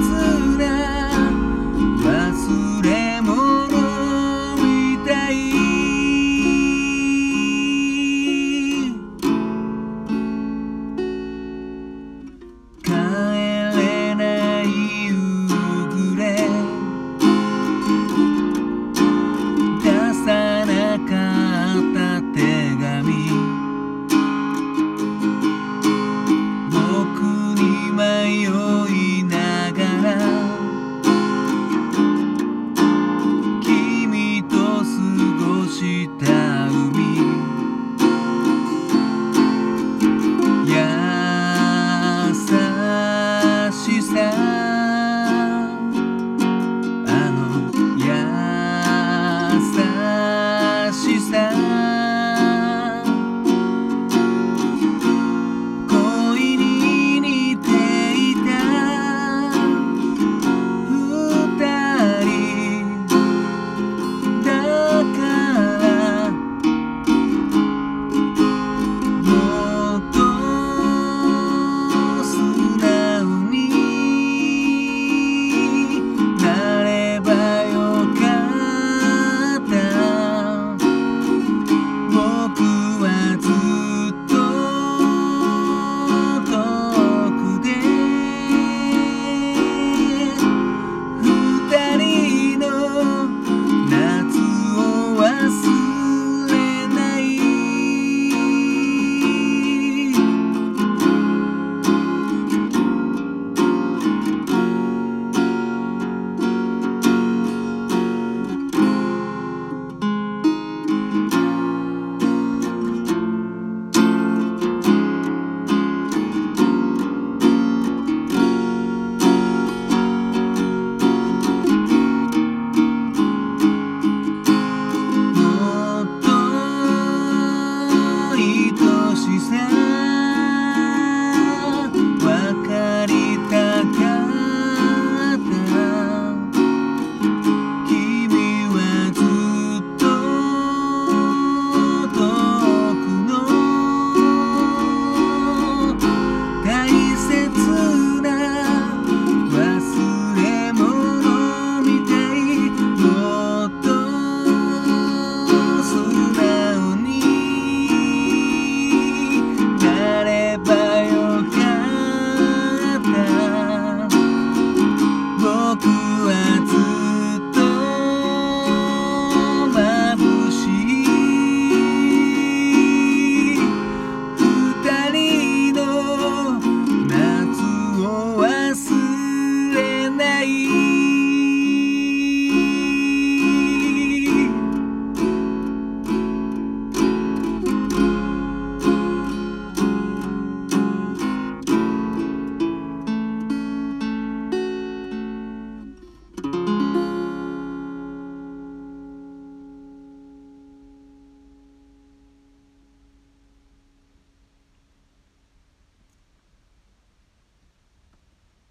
自。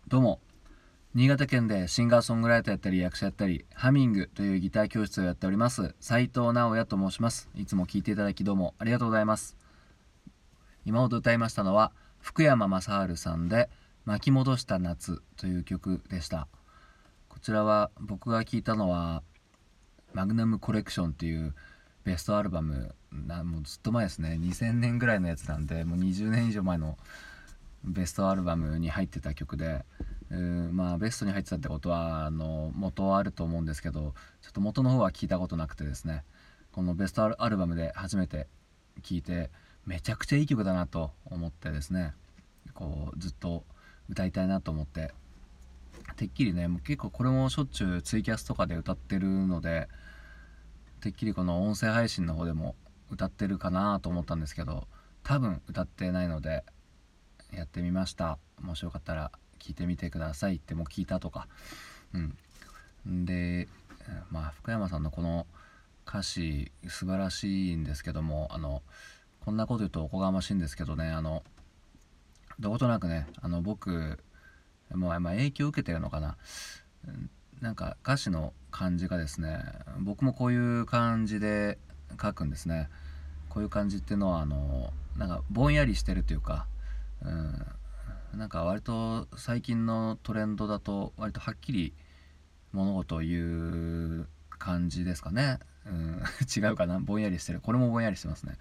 どうも。新潟県でシンガーソングライターやったり役者やったりハミングというギター教室をやっております。斉藤直也と申します。いつも聞いていただきどうもありがとうございます。今ほど歌いましたのは福山雅治さんで巻き戻した夏という曲でした。こちらは僕が聞いたのはマグナムコレクションっていうベストアルバムなもうずっと前ですね。2000年ぐらいのやつなんでもう20年以上前のベストアルバムに入ってた曲でうんまあベストに入ってたってことはあの元はあると思うんですけどちょっと元の方は聞いたことなくてですね。このベストアルバムで初めて聴いてめちゃくちゃいい曲だなと思ってですね。こうずっと歌いたいなと思って。てっきりねもう結構これもしょっちゅうツイキャスとかで歌ってるのでてっきりこの音声配信の方でも歌ってるかなと思ったんですけど多分歌ってないのでやってみました。もしよかったら聞いてみてください。ってもう聞いたとか。うん。でまあ福山さんのこの歌詞素晴らしいんですけどもあのこんなこと言うとおこがましいんですけどねあのどことなくねあの僕まあ、まあ、影響を受けてるのかな。なんか歌詞の感じがですね僕もこういう感じで書くんですね。こういう感じっていうのはあのなんかぼんやりしてるというか、うん、なんか割と最近のトレンドだと割とはっきり物事を言う感じですかね、うん、違うかな。ぼんやりしてる。これもぼんやりしてますね、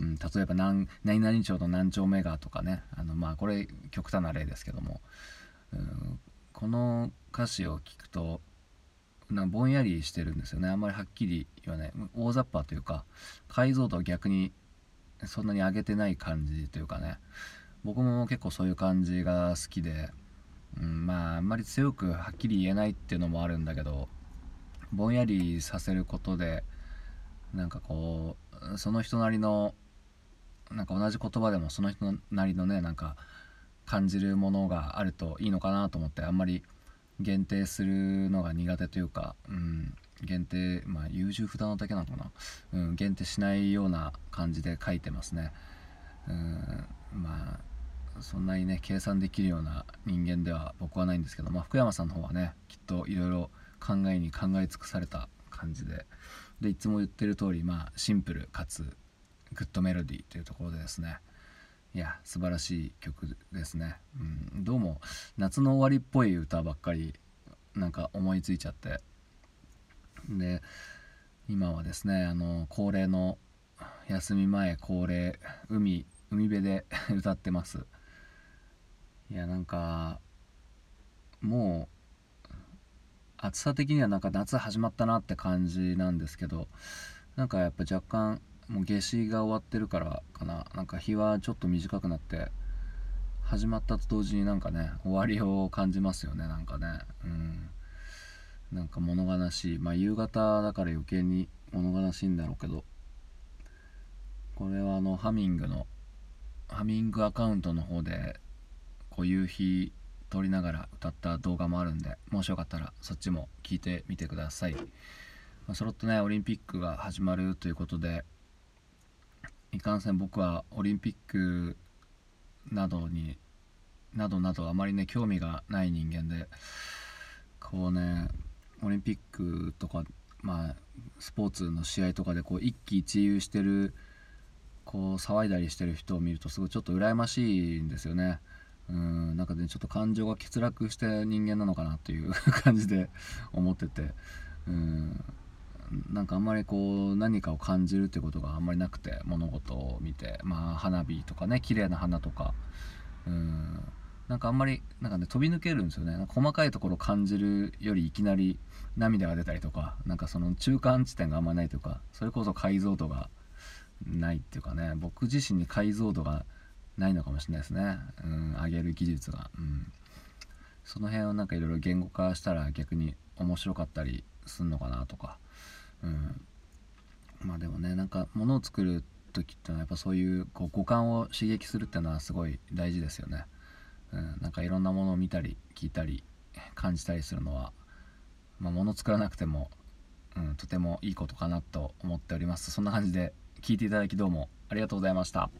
うん、例えば何何々町の何丁目がとかね。あのまあこれ極端な例ですけども、うん、この歌詞を聞くとなぼんやりしてるんですよね。あんまりはっきり言わない。大雑把というか解像度は逆にそんなに上げてない感じというかね。僕も結構そういう感じが好きで、うん、まああんまり強くはっきり言えないっていうのもあるんだけどぼんやりさせることでなんかこうその人なりのなんか同じ言葉でもその人なりのねなんか感じるものがあるといいのかなと思ってあんまり限定するのが苦手というか、うん、限定まあ優柔不断なだけなのかな、うん、限定しないような感じで書いてますね、うん、まそんなにね計算できるような人間では僕はないんですけど、まあ、福山さんの方はねきっといろいろ考えに考え尽くされた感じで。でいつも言ってる通りまあシンプルかつグッドメロディーというところでですね。いや素晴らしい曲ですね、うん、どうも夏の終わりっぽい歌ばっかりなんか思いついちゃって。で今はですねあの恒例の休み前恒例海海辺で 歌ってます。いやなんかもう暑さ的にはなんか夏始まったなって感じなんですけどなんかやっぱ若干もう夏至が終わってるからかな。なんか日はちょっと短くなって始まったと同時になんかね終わりを感じますよねなんかね。うん。なんか物悲しい。まあ夕方だから余計に物悲しいんだろうけどこれはあのハミングのハミングアカウントの方でこう夕日撮りながら歌った動画もあるんでもしよかったらそっちも聞いてみてください、まあ、そろっとねオリンピックが始まるということでいかんせん僕はオリンピックなどになどなどあまりね興味がない人間でこうねオリンピックとかまあスポーツの試合とかでこう一喜一憂してるこう騒いだりしてる人を見るとすごいちょっと羨ましいんですよね。うんなんかねちょっと感情が欠落して人間なのかなという感じで思っててうんなんかあんまりこう何かを感じるってことがあんまりなくて物事を見てまあ花火とかね綺麗な花とかうんなんかあんまりなんかね飛び抜けるんですよね。細かいところを感じるよりいきなり涙が出たりとかなんかその中間地点があんまないというかそれこそ解像度がないっていうかね僕自身に解像度がないのかもしれないですね。うん上げる技術が。うん。その辺をなんかいろいろ言語化したら逆に面白かったりすんのかなとか。うん。まあでもねなんか物を作る時ってのはやっぱそういうこう五感を刺激するっていうのはすごい大事ですよね、うん、なんかいろんなものを見たり聞いたり感じたりするのは、まあ、物作らなくても、うん、とてもいいことかなと思っております。そんな感じで聞いていただきどうもありがとうございました。